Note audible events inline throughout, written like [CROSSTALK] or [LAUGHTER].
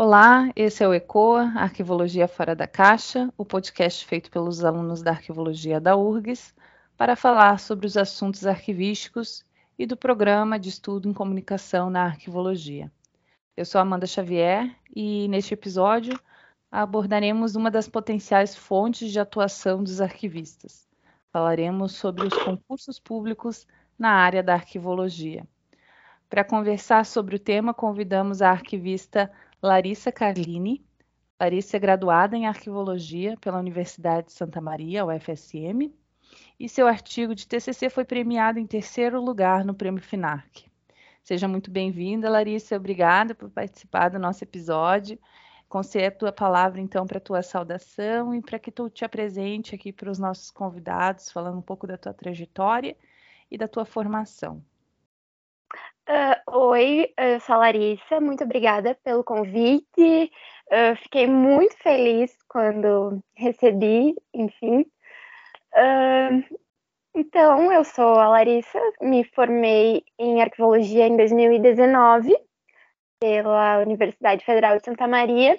Olá, esse é o ECOA, Arquivologia Fora da Caixa, o podcast feito pelos alunos da Arquivologia da URGS para falar sobre os assuntos arquivísticos e do Programa de Estudo em Comunicação na Arquivologia. Eu sou Amanda Xavier e neste episódio abordaremos uma das potenciais fontes de atuação dos arquivistas. Falaremos sobre os concursos públicos na área da arquivologia. Para conversar sobre o tema, convidamos a arquivista Larissa Carlini. Larissa é graduada em arquivologia pela Universidade de Santa Maria, UFSM, e seu artigo de TCC foi premiado em terceiro lugar no Prêmio FINARC. Seja muito bem-vinda, Larissa. Obrigada por participar do nosso episódio. Conceder a palavra, então, para a tua saudação e para que tu te apresente aqui para os nossos convidados, falando um pouco da tua trajetória e da tua formação. Uh, oi, eu sou a Larissa, muito obrigada pelo convite. Uh, fiquei muito feliz quando recebi, enfim. Uh, então, eu sou a Larissa, me formei em arquivologia em 2019 pela Universidade Federal de Santa Maria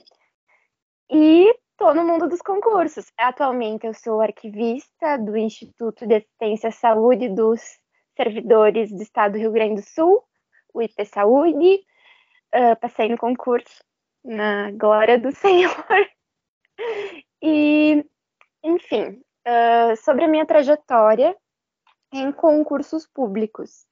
e estou no mundo dos concursos. Atualmente eu sou arquivista do Instituto de Assistência à Saúde dos Servidores do Estado do Rio Grande do Sul, o IP Saúde. Uh, passei no concurso, na glória do [LAUGHS] Senhor. e, enfim, uh, sobre a minha trajetória em concursos públicos.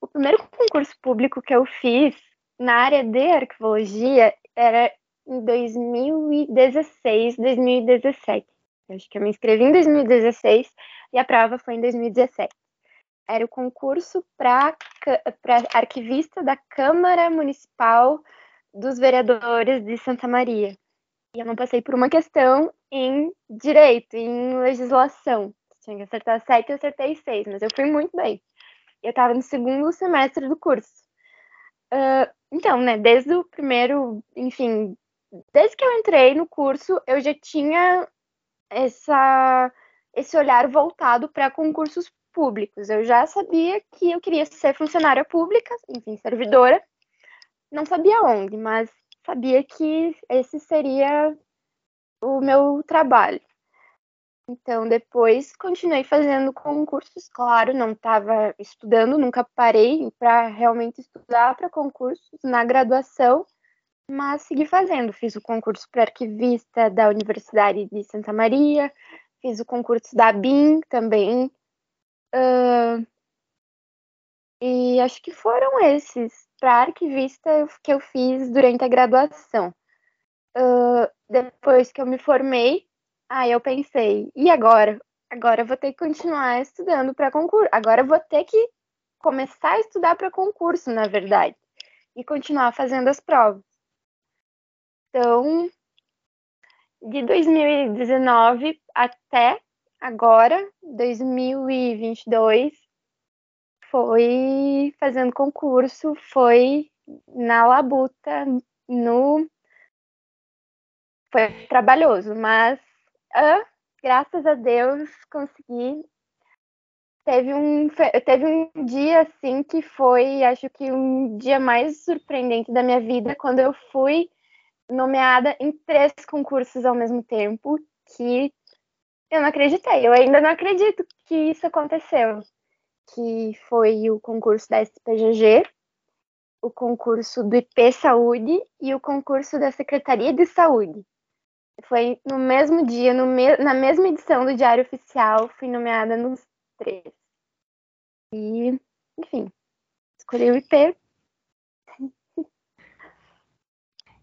O primeiro concurso público que eu fiz na área de arquivologia era em 2016, 2017. Acho que eu me inscrevi em 2016 e a prova foi em 2017. Era o concurso para arquivista da Câmara Municipal dos Vereadores de Santa Maria. E eu não passei por uma questão em direito, em legislação. Tinha que acertar sete, eu acertei seis, mas eu fui muito bem. Eu estava no segundo semestre do curso. Uh, então, né, desde o primeiro, enfim, desde que eu entrei no curso, eu já tinha essa, esse olhar voltado para concursos públicos. Eu já sabia que eu queria ser funcionária pública, enfim, servidora. Não sabia onde, mas sabia que esse seria o meu trabalho. Então, depois continuei fazendo concursos, claro, não estava estudando, nunca parei para realmente estudar para concursos na graduação, mas segui fazendo. Fiz o concurso para arquivista da Universidade de Santa Maria, fiz o concurso da BIM também. Uh, e acho que foram esses para arquivista que eu fiz durante a graduação. Uh, depois que eu me formei, Aí eu pensei, e agora? Agora eu vou ter que continuar estudando para concurso. Agora eu vou ter que começar a estudar para concurso, na verdade, e continuar fazendo as provas. Então, de 2019 até agora, 2022, foi fazendo concurso, foi na labuta, no foi trabalhoso, mas ah, graças a Deus consegui. Teve um, teve um dia assim que foi, acho que um dia mais surpreendente da minha vida, quando eu fui nomeada em três concursos ao mesmo tempo, que eu não acreditei. Eu ainda não acredito que isso aconteceu. Que foi o concurso da SPGG, o concurso do IP Saúde e o concurso da Secretaria de Saúde. Foi no mesmo dia, no me na mesma edição do Diário Oficial, fui nomeada nos três. E, enfim, escolhi o IP.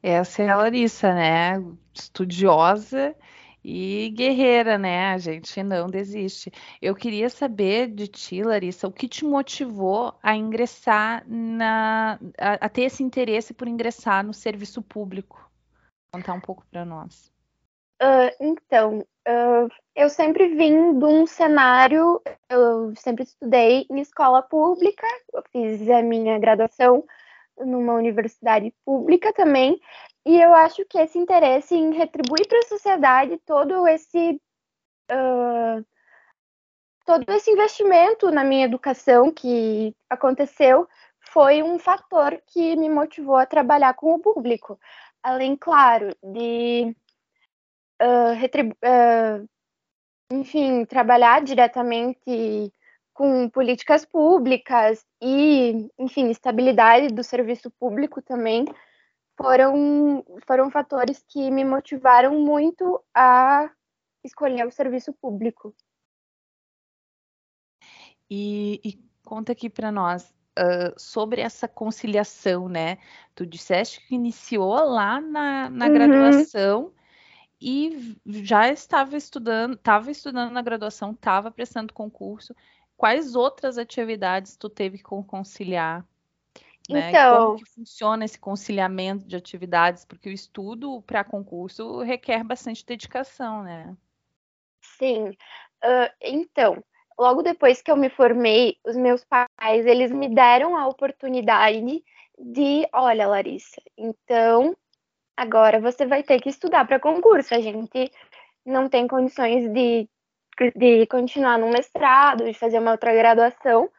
Essa é a Larissa, né? Estudiosa e guerreira, né? A gente não desiste. Eu queria saber de ti, Larissa, o que te motivou a ingressar na. a, a ter esse interesse por ingressar no serviço público? Contar um pouco para nós. Uh, então, uh, eu sempre vim de um cenário, eu sempre estudei em escola pública, eu fiz a minha graduação numa universidade pública também, e eu acho que esse interesse em retribuir para a sociedade todo esse uh, todo esse investimento na minha educação que aconteceu foi um fator que me motivou a trabalhar com o público. Além, claro, de uh, uh, enfim, trabalhar diretamente com políticas públicas e, enfim, estabilidade do serviço público também foram, foram fatores que me motivaram muito a escolher o serviço público. E, e conta aqui para nós uh, sobre essa conciliação, né? Tu disseste que iniciou lá na, na uhum. graduação e já estava estudando, estava estudando na graduação, estava prestando concurso. Quais outras atividades tu teve que conciliar? Né? Então, como que funciona esse conciliamento de atividades? Porque o estudo para concurso requer bastante dedicação, né? Sim. Uh, então, logo depois que eu me formei, os meus pais eles me deram a oportunidade de, olha, Larissa, então Agora você vai ter que estudar para concurso. A gente não tem condições de, de continuar no mestrado, de fazer uma outra graduação,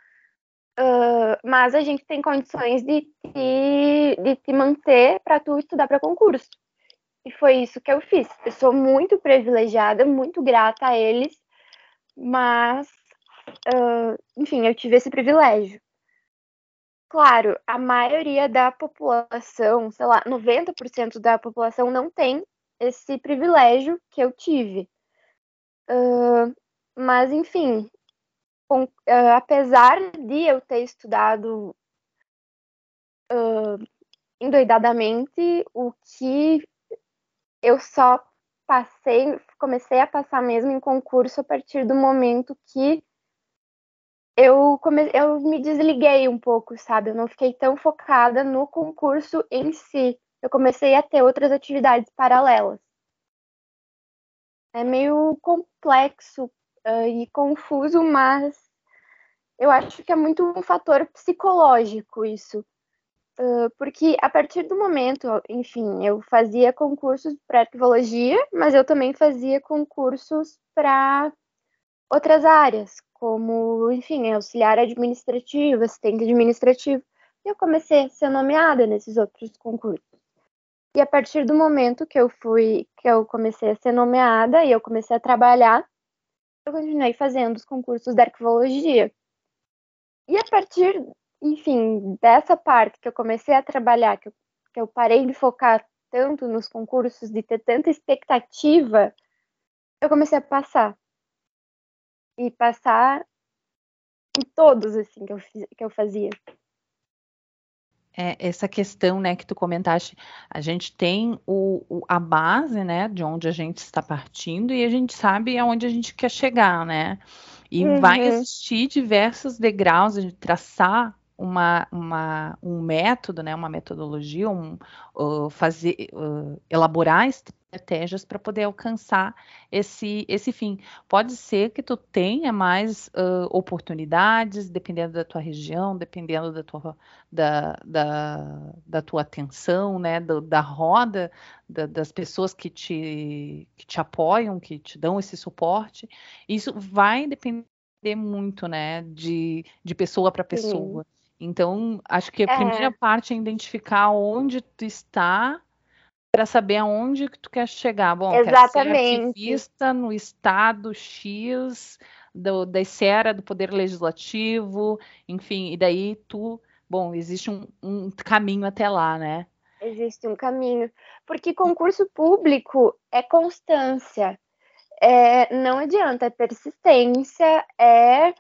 uh, mas a gente tem condições de te, de te manter para tu estudar para concurso. E foi isso que eu fiz. Eu sou muito privilegiada, muito grata a eles, mas, uh, enfim, eu tive esse privilégio. Claro, a maioria da população, sei lá, 90% da população não tem esse privilégio que eu tive. Uh, mas, enfim, com, uh, apesar de eu ter estudado uh, endoidadamente, o que eu só passei, comecei a passar mesmo em concurso a partir do momento que eu, come... eu me desliguei um pouco, sabe? Eu não fiquei tão focada no concurso em si. Eu comecei a ter outras atividades paralelas. É meio complexo uh, e confuso, mas eu acho que é muito um fator psicológico isso. Uh, porque a partir do momento, enfim, eu fazia concursos para arquivologia, mas eu também fazia concursos para outras áreas, como, enfim, auxiliar administrativo, assistente administrativo. E eu comecei a ser nomeada nesses outros concursos. E a partir do momento que eu fui, que eu comecei a ser nomeada e eu comecei a trabalhar, eu continuei fazendo os concursos da arquivologia. E a partir, enfim, dessa parte que eu comecei a trabalhar, que eu, que eu parei de focar tanto nos concursos, de ter tanta expectativa, eu comecei a passar e passar em todos assim que eu, que eu fazia. É, essa questão, né, que tu comentaste, a gente tem o, o, a base, né, de onde a gente está partindo e a gente sabe aonde a gente quer chegar, né? E uhum. vai existir diversos degraus de traçar uma, uma, um método, né, uma metodologia, um, uh, fazer, uh, elaborar estratégias para poder alcançar esse, esse fim. Pode ser que tu tenha mais uh, oportunidades, dependendo da tua região, dependendo da tua, da, da, da tua atenção, né, do, da roda da, das pessoas que te, que te apoiam, que te dão esse suporte. Isso vai depender muito, né, de, de pessoa para pessoa. Sim. Então, acho que a é. primeira parte é identificar onde tu está para saber aonde que tu quer chegar. Bom, Exatamente. quer ser no estado X do, da esfera do poder legislativo, enfim, e daí tu, bom, existe um, um caminho até lá, né? Existe um caminho, porque concurso público é constância, é, não adianta, é persistência, é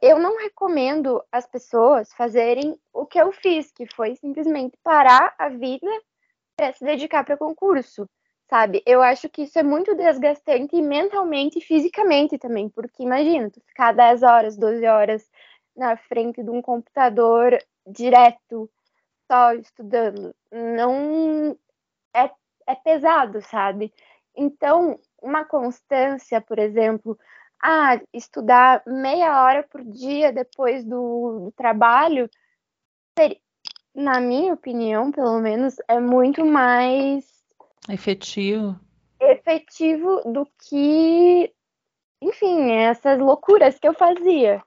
eu não recomendo as pessoas fazerem o que eu fiz, que foi simplesmente parar a vida para se dedicar para concurso, sabe? Eu acho que isso é muito desgastante mentalmente e fisicamente também, porque imagina, tu ficar 10 horas, 12 horas na frente de um computador direto, só estudando, não é, é pesado, sabe? Então, uma constância, por exemplo, ah, estudar meia hora por dia depois do, do trabalho, na minha opinião, pelo menos, é muito mais efetivo. Efetivo do que, enfim, essas loucuras que eu fazia.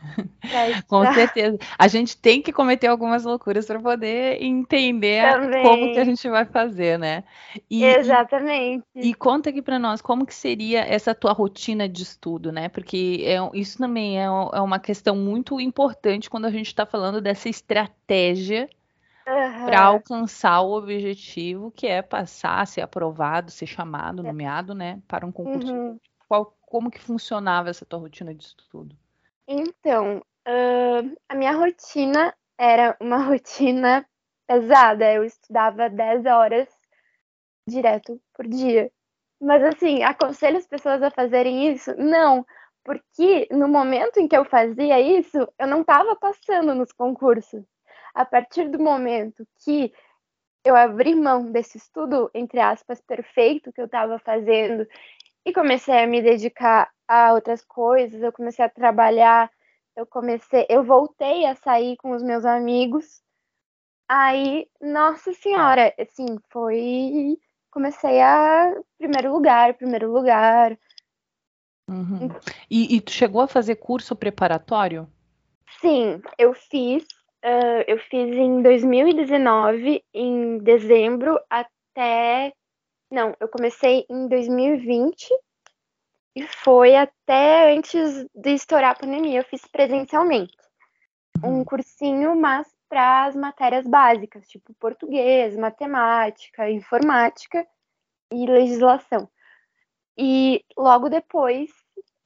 [LAUGHS] Com certeza. A gente tem que cometer algumas loucuras para poder entender Também. como que a gente vai fazer, né? E, Exatamente. E, e conta aqui para nós como que seria essa tua rotina de estudo, né? Porque é, isso também é, é uma questão muito importante quando a gente está falando dessa estratégia uhum. para alcançar o objetivo que é passar, ser aprovado, ser chamado, é. nomeado, né, para um concurso. Uhum. Qual, como que funcionava essa tua rotina de estudo? Então, uh, a minha rotina era uma [LAUGHS] rotina pesada. Eu estudava 10 horas direto por dia. Mas assim, aconselho as pessoas a fazerem isso? Não, porque no momento em que eu fazia isso, eu não estava passando nos concursos a partir do momento que eu abri mão desse estudo, entre aspas, perfeito que eu estava fazendo e comecei a me dedicar a outras coisas, eu comecei a trabalhar, eu comecei, eu voltei a sair com os meus amigos. Aí, nossa senhora, assim, foi comecei a primeiro lugar, primeiro lugar. Uhum. E, e tu chegou a fazer curso preparatório? Sim, eu fiz Uh, eu fiz em 2019, em dezembro, até. Não, eu comecei em 2020 e foi até antes de estourar a pandemia. Eu fiz presencialmente. Um uhum. cursinho, mas para as matérias básicas, tipo português, matemática, informática e legislação. E logo depois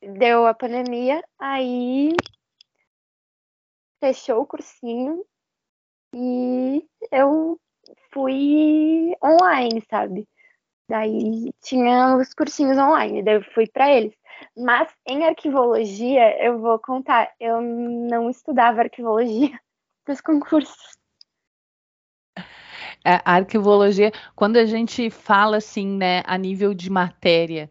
deu a pandemia, aí fechou o cursinho e eu fui online, sabe? Daí tinha os cursinhos online, daí eu fui para eles. Mas em arquivologia, eu vou contar, eu não estudava arquivologia [LAUGHS] para os concursos. É, a arquivologia, quando a gente fala assim, né, a nível de matéria,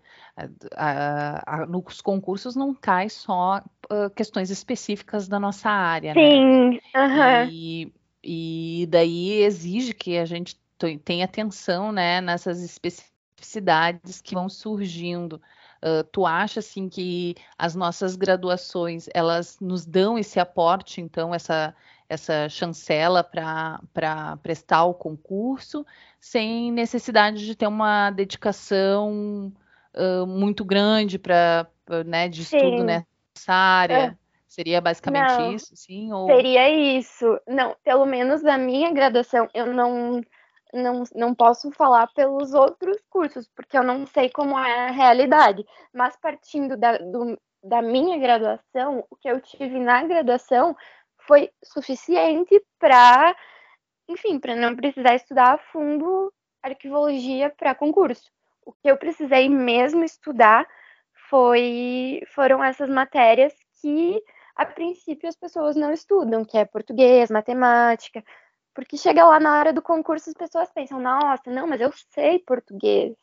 a, a, nos concursos não cai só uh, questões específicas da nossa área, né? Sim, né? Uhum. E, e daí exige que a gente tenha atenção, né, nessas especificidades que vão surgindo. Uh, tu acha assim que as nossas graduações elas nos dão esse aporte, então essa essa chancela para prestar o concurso, sem necessidade de ter uma dedicação uh, muito grande para né, de sim. estudo nessa área? É. Seria basicamente não, isso, sim? Ou... Seria isso. Não, pelo menos na minha graduação, eu não, não, não posso falar pelos outros cursos, porque eu não sei como é a realidade. Mas partindo da, do, da minha graduação, o que eu tive na graduação foi suficiente para, enfim, para não precisar estudar a fundo arquivologia para concurso. O que eu precisei mesmo estudar foi foram essas matérias que a princípio as pessoas não estudam, que é português, matemática, porque chega lá na hora do concurso as pessoas pensam: "Nossa, não, mas eu sei português.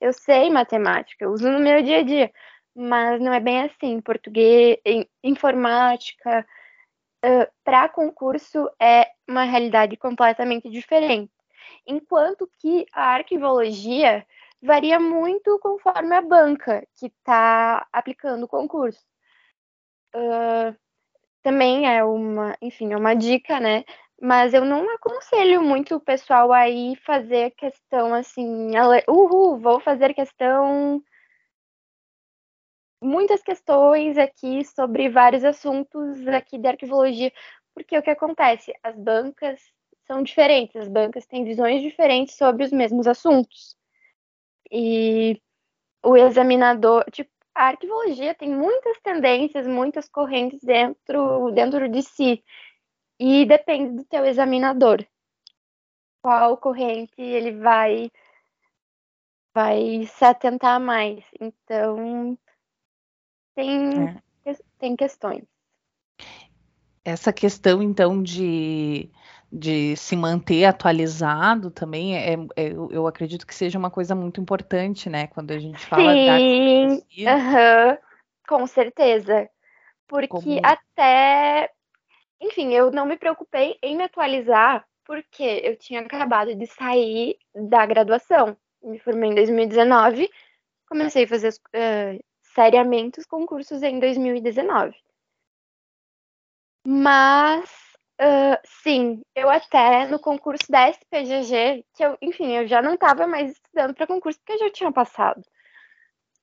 Eu sei matemática, eu uso no meu dia a dia". Mas não é bem assim. Português, informática, uh, para concurso é uma realidade completamente diferente. Enquanto que a arquivologia varia muito conforme a banca que está aplicando o concurso. Uh, também é uma, enfim, é uma dica, né? Mas eu não aconselho muito o pessoal aí fazer questão assim, uhul, vou fazer questão muitas questões aqui sobre vários assuntos aqui de arquivologia, porque o que acontece? As bancas são diferentes, as bancas têm visões diferentes sobre os mesmos assuntos. E o examinador, tipo, a arquivologia tem muitas tendências, muitas correntes dentro, dentro de si. E depende do teu examinador. Qual corrente ele vai vai se atentar mais. Então, tem, é. tem questões. Essa questão, então, de, de se manter atualizado também, é, é, eu acredito que seja uma coisa muito importante, né? Quando a gente fala Sim, da com certeza. Porque Como... até, enfim, eu não me preocupei em me atualizar, porque eu tinha acabado de sair da graduação. Me formei em 2019, comecei a fazer uh, seriamente os concursos em 2019. Mas, uh, sim, eu até no concurso da SPGG, que eu, enfim, eu já não estava mais estudando para concurso porque eu já tinha passado.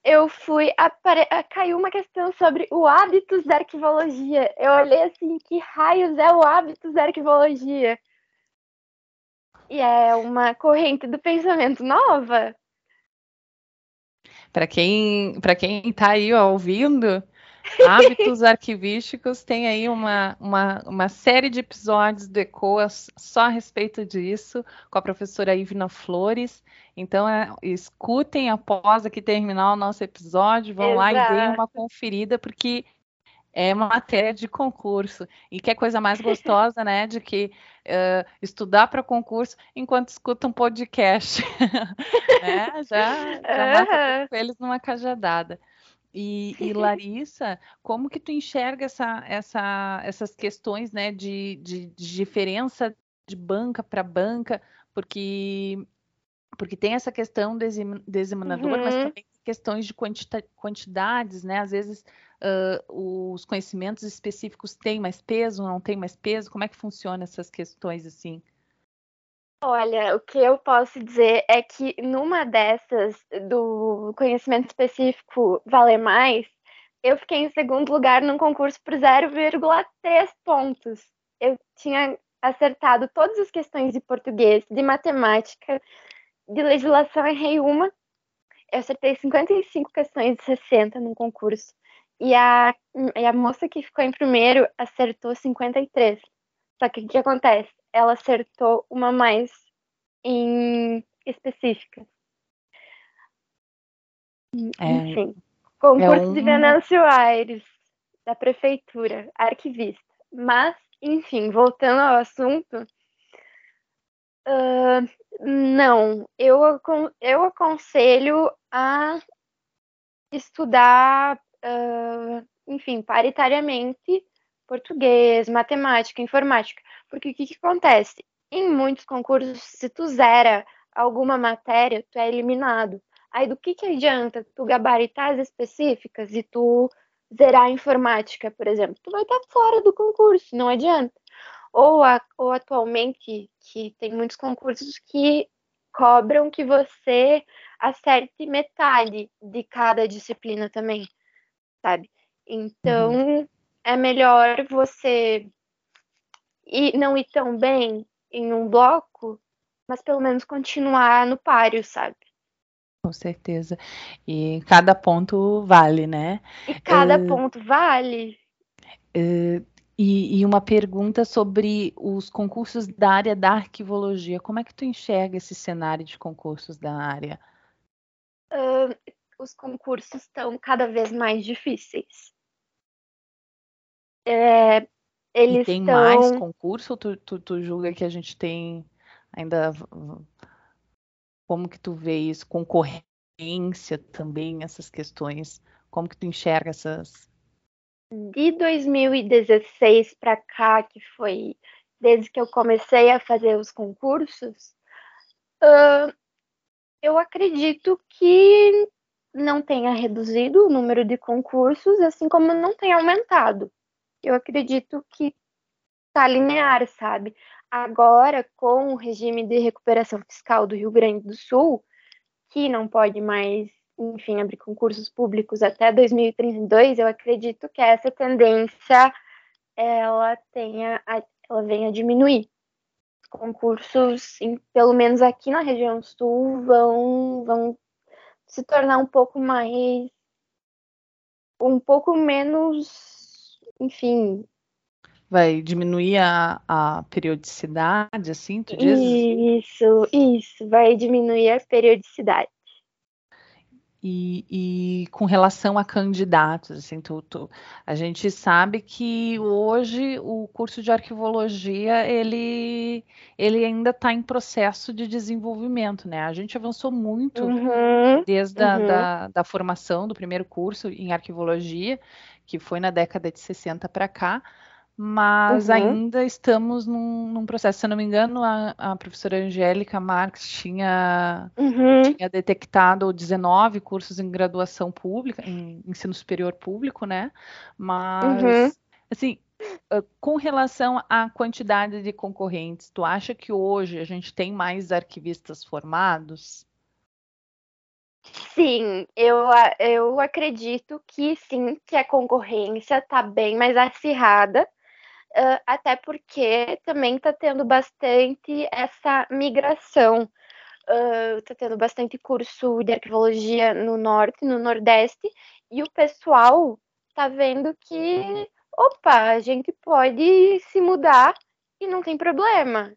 Eu fui, apare... caiu uma questão sobre o hábitos da arquivologia. Eu olhei assim, que raios é o hábitos da arquivologia? E é uma corrente do pensamento nova. Para quem para quem está aí ó, ouvindo, hábitos arquivísticos tem aí uma, uma, uma série de episódios do ECOA só a respeito disso, com a professora Ivna Flores. Então, é, escutem após aqui terminar o nosso episódio, vão Exato. lá e deem uma conferida, porque é uma matéria de concurso. E que é coisa mais gostosa, né? De que uh, estudar para concurso enquanto escuta um podcast. [LAUGHS] né? Já, já mata eles numa cajadada. E, e, [LAUGHS] Larissa, como que tu enxerga essa, essa, essas questões né, de, de, de diferença de banca para banca? Porque porque tem essa questão do examinador, uhum. mas também questões de quantidades, né? Às vezes uh, os conhecimentos específicos têm mais peso, não têm mais peso? Como é que funciona essas questões assim? Olha, o que eu posso dizer é que numa dessas do conhecimento específico valer mais, eu fiquei em segundo lugar num concurso por 0,3 pontos. Eu tinha acertado todas as questões de português, de matemática, de legislação, errei uma. Eu acertei 55 questões de 60 num concurso. E a, e a moça que ficou em primeiro acertou 53. Só que o que acontece? Ela acertou uma mais em específica. É, Enfim. Concurso é um... de Venâncio Aires, da prefeitura, arquivista. Mas, enfim, voltando ao assunto, uh, não, eu, eu aconselho a estudar uh, enfim, paritariamente português, matemática, informática. Porque o que, que acontece? Em muitos concursos, se tu zera alguma matéria, tu é eliminado. Aí do que, que adianta tu gabaritar as específicas e tu zerar a informática, por exemplo? Tu vai estar fora do concurso, não adianta. Ou, a, ou atualmente, que tem muitos concursos que cobram que você acerte metade de cada disciplina também sabe? Então, uhum. É melhor você ir, não ir tão bem em um bloco, mas pelo menos continuar no páreo, sabe? Com certeza. E cada ponto vale, né? E cada uh, ponto vale. Uh, e, e, uma pergunta sobre os concursos da área da arquivologia. Como é que tu enxerga esse cenário de concursos da área? Uh, os concursos estão cada vez mais difíceis. É, eles e tem tão... mais concurso? Ou tu, tu, tu julga que a gente tem ainda como que tu vê isso concorrência também essas questões? Como que tu enxerga essas? De 2016 para cá que foi desde que eu comecei a fazer os concursos uh, eu acredito que não tenha reduzido o número de concursos, assim como não tenha aumentado. Eu acredito que está linear, sabe? Agora, com o regime de recuperação fiscal do Rio Grande do Sul, que não pode mais, enfim, abrir concursos públicos até 2032, eu acredito que essa tendência ela tenha, ela venha a diminuir. Concursos, pelo menos aqui na região sul, vão, vão se tornar um pouco mais. um pouco menos. Enfim. Vai diminuir a, a periodicidade, assim, tu diz? Isso, isso, vai diminuir a periodicidade. E, e, com relação a candidatos, assim, tu, tu, a gente sabe que hoje o curso de arquivologia ele, ele ainda está em processo de desenvolvimento, né? A gente avançou muito uhum, desde uhum. a da, da formação do primeiro curso em arquivologia, que foi na década de 60 para cá, mas uhum. ainda estamos num, num, processo. Se eu não me engano, a, a professora Angélica Marques tinha, uhum. tinha, detectado 19 cursos em graduação pública, em ensino superior público, né? Mas uhum. Assim, com relação à quantidade de concorrentes, tu acha que hoje a gente tem mais arquivistas formados? Sim, eu, eu acredito que sim, que a concorrência está bem mais acirrada, uh, até porque também está tendo bastante essa migração. Está uh, tendo bastante curso de arquivologia no norte, no nordeste, e o pessoal está vendo que, opa, a gente pode se mudar e não tem problema.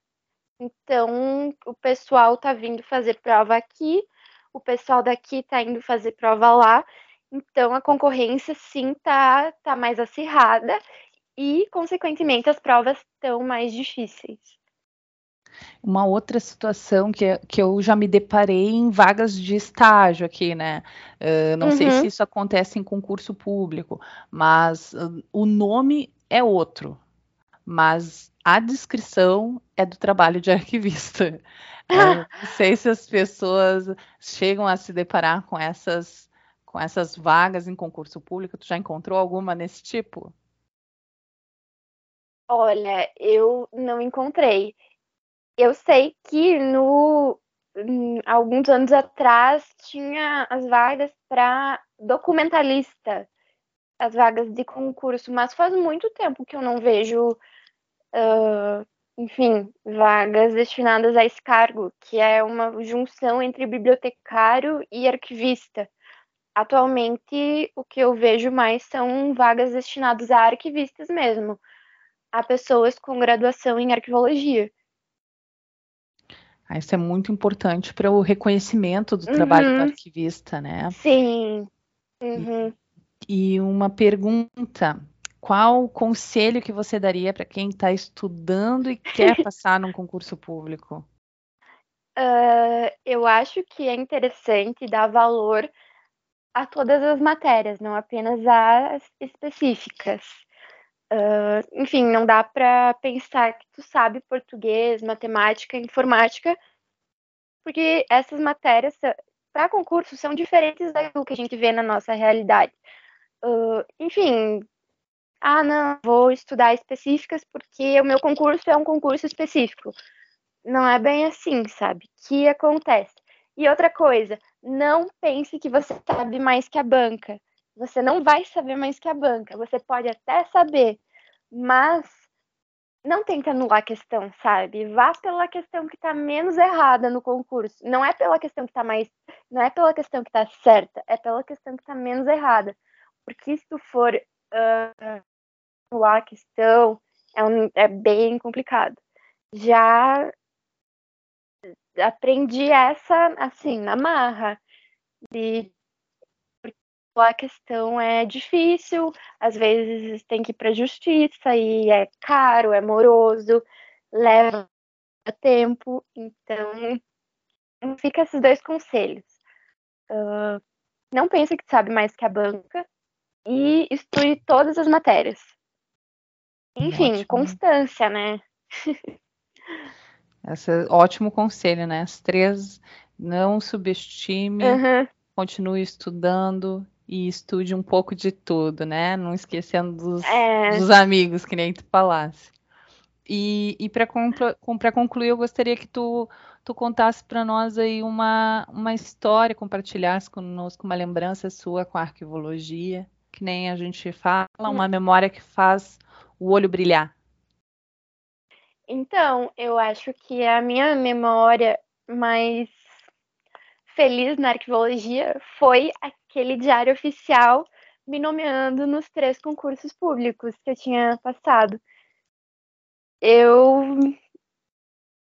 Então, o pessoal está vindo fazer prova aqui, o pessoal daqui está indo fazer prova lá, então a concorrência sim está tá mais acirrada e, consequentemente, as provas estão mais difíceis. Uma outra situação que, que eu já me deparei em vagas de estágio aqui, né? Uh, não uhum. sei se isso acontece em concurso público, mas uh, o nome é outro, mas a descrição é do trabalho de arquivista. [LAUGHS] não sei se as pessoas chegam a se deparar com essas, com essas vagas em concurso público. Tu já encontrou alguma nesse tipo? Olha, eu não encontrei. Eu sei que no hum, alguns anos atrás tinha as vagas para documentalista, as vagas de concurso, mas faz muito tempo que eu não vejo uh, enfim, vagas destinadas a esse cargo, que é uma junção entre bibliotecário e arquivista. Atualmente, o que eu vejo mais são vagas destinadas a arquivistas mesmo, a pessoas com graduação em arquivologia. Ah, isso é muito importante para o reconhecimento do trabalho do uhum. arquivista, né? Sim. Uhum. E, e uma pergunta: qual conselho que você daria para quem está estudando e quer [LAUGHS] passar num concurso público? Uh, eu acho que é interessante dar valor a todas as matérias, não apenas às específicas. Uh, enfim, não dá para pensar que tu sabe português, matemática, informática, porque essas matérias para concurso são diferentes daquilo que a gente vê na nossa realidade. Uh, enfim, ah, não, vou estudar específicas porque o meu concurso é um concurso específico. Não é bem assim, sabe? Que acontece. E outra coisa, não pense que você sabe mais que a banca. Você não vai saber mais que a banca. Você pode até saber, mas não tente anular a questão, sabe? Vá pela questão que está menos errada no concurso. Não é pela questão que está mais. Não é pela questão que está certa, é pela questão que está menos errada. Porque se tu for uh, a questão é, um, é bem complicado. Já aprendi essa, assim, na marra, de a questão é difícil, às vezes tem que ir para a justiça e é caro, é moroso, leva tempo, então fica esses dois conselhos. Uh, não pense que sabe mais que a banca e estude todas as matérias. Enfim, ótimo. constância, né? [LAUGHS] Esse é ótimo conselho, né? As três, não subestime, uhum. continue estudando e estude um pouco de tudo, né? Não esquecendo dos, é. dos amigos, que nem tu falasse. E, e para concluir, eu gostaria que tu, tu contasse para nós aí uma, uma história, compartilhasse conosco uma lembrança sua com a arquivologia que nem a gente fala, uma memória que faz o olho brilhar? Então, eu acho que a minha memória mais feliz na arquivologia foi aquele diário oficial me nomeando nos três concursos públicos que eu tinha passado. Eu.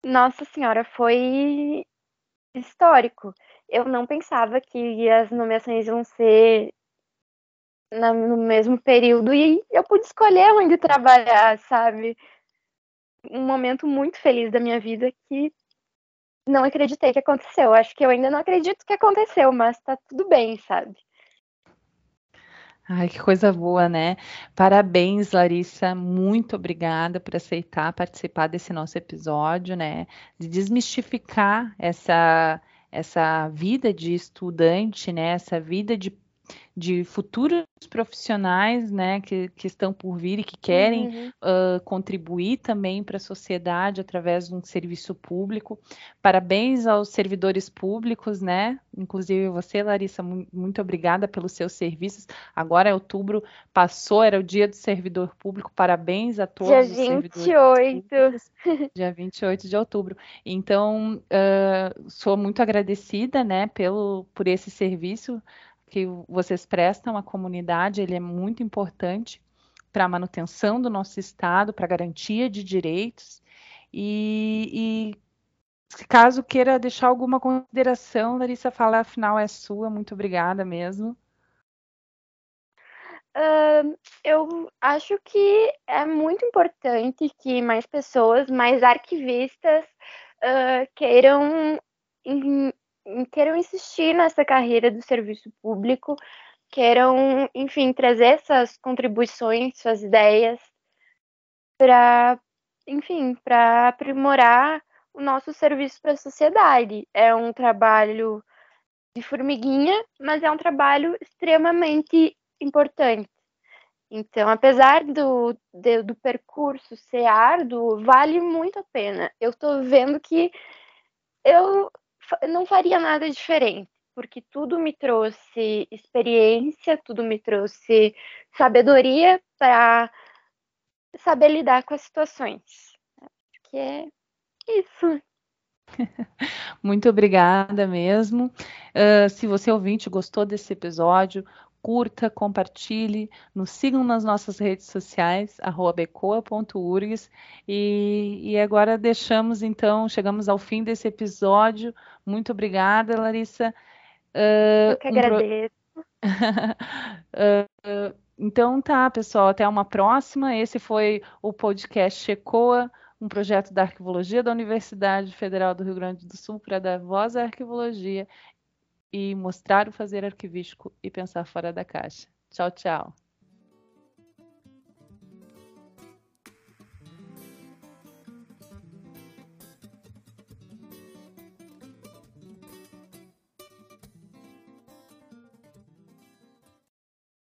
Nossa Senhora, foi histórico. Eu não pensava que as nomeações iam ser na, no mesmo período e eu pude escolher onde trabalhar, sabe? Um momento muito feliz da minha vida que não acreditei que aconteceu. Acho que eu ainda não acredito que aconteceu, mas tá tudo bem, sabe? Ai, que coisa boa, né? Parabéns, Larissa. Muito obrigada por aceitar participar desse nosso episódio, né? De desmistificar essa essa vida de estudante, né? Essa vida de de futuros profissionais né, que, que estão por vir e que querem uhum. uh, contribuir também para a sociedade através de um serviço público. Parabéns aos servidores públicos, né? Inclusive você, Larissa, muito obrigada pelos seus serviços. Agora é outubro, passou, era o dia do servidor público. Parabéns a todos dia os 28. servidores públicos. Dia 28 de outubro. Então, uh, sou muito agradecida, né, pelo por esse serviço que vocês prestam à comunidade, ele é muito importante para a manutenção do nosso Estado, para a garantia de direitos. E, e, caso queira deixar alguma consideração, Larissa, fala, afinal é sua, muito obrigada mesmo. Uh, eu acho que é muito importante que mais pessoas, mais arquivistas, uh, queiram queiram insistir nessa carreira do serviço público, queiram, enfim, trazer essas contribuições, suas ideias para, enfim, para aprimorar o nosso serviço para a sociedade. É um trabalho de formiguinha, mas é um trabalho extremamente importante. Então, apesar do, do, do percurso ser árduo, vale muito a pena. Eu estou vendo que eu não faria nada diferente, porque tudo me trouxe experiência, tudo me trouxe sabedoria para saber lidar com as situações. Acho que é isso. [LAUGHS] Muito obrigada mesmo. Uh, se você ouvinte gostou desse episódio, curta, compartilhe, nos sigam nas nossas redes sociais, becoa.urgs. E, e agora deixamos, então, chegamos ao fim desse episódio. Muito obrigada, Larissa. Uh, Eu que agradeço. Um [LAUGHS] uh, então tá, pessoal, até uma próxima. Esse foi o podcast ECOA, um projeto da arquivologia da Universidade Federal do Rio Grande do Sul para dar voz à arquivologia e mostrar o fazer arquivístico e pensar fora da caixa. Tchau, tchau.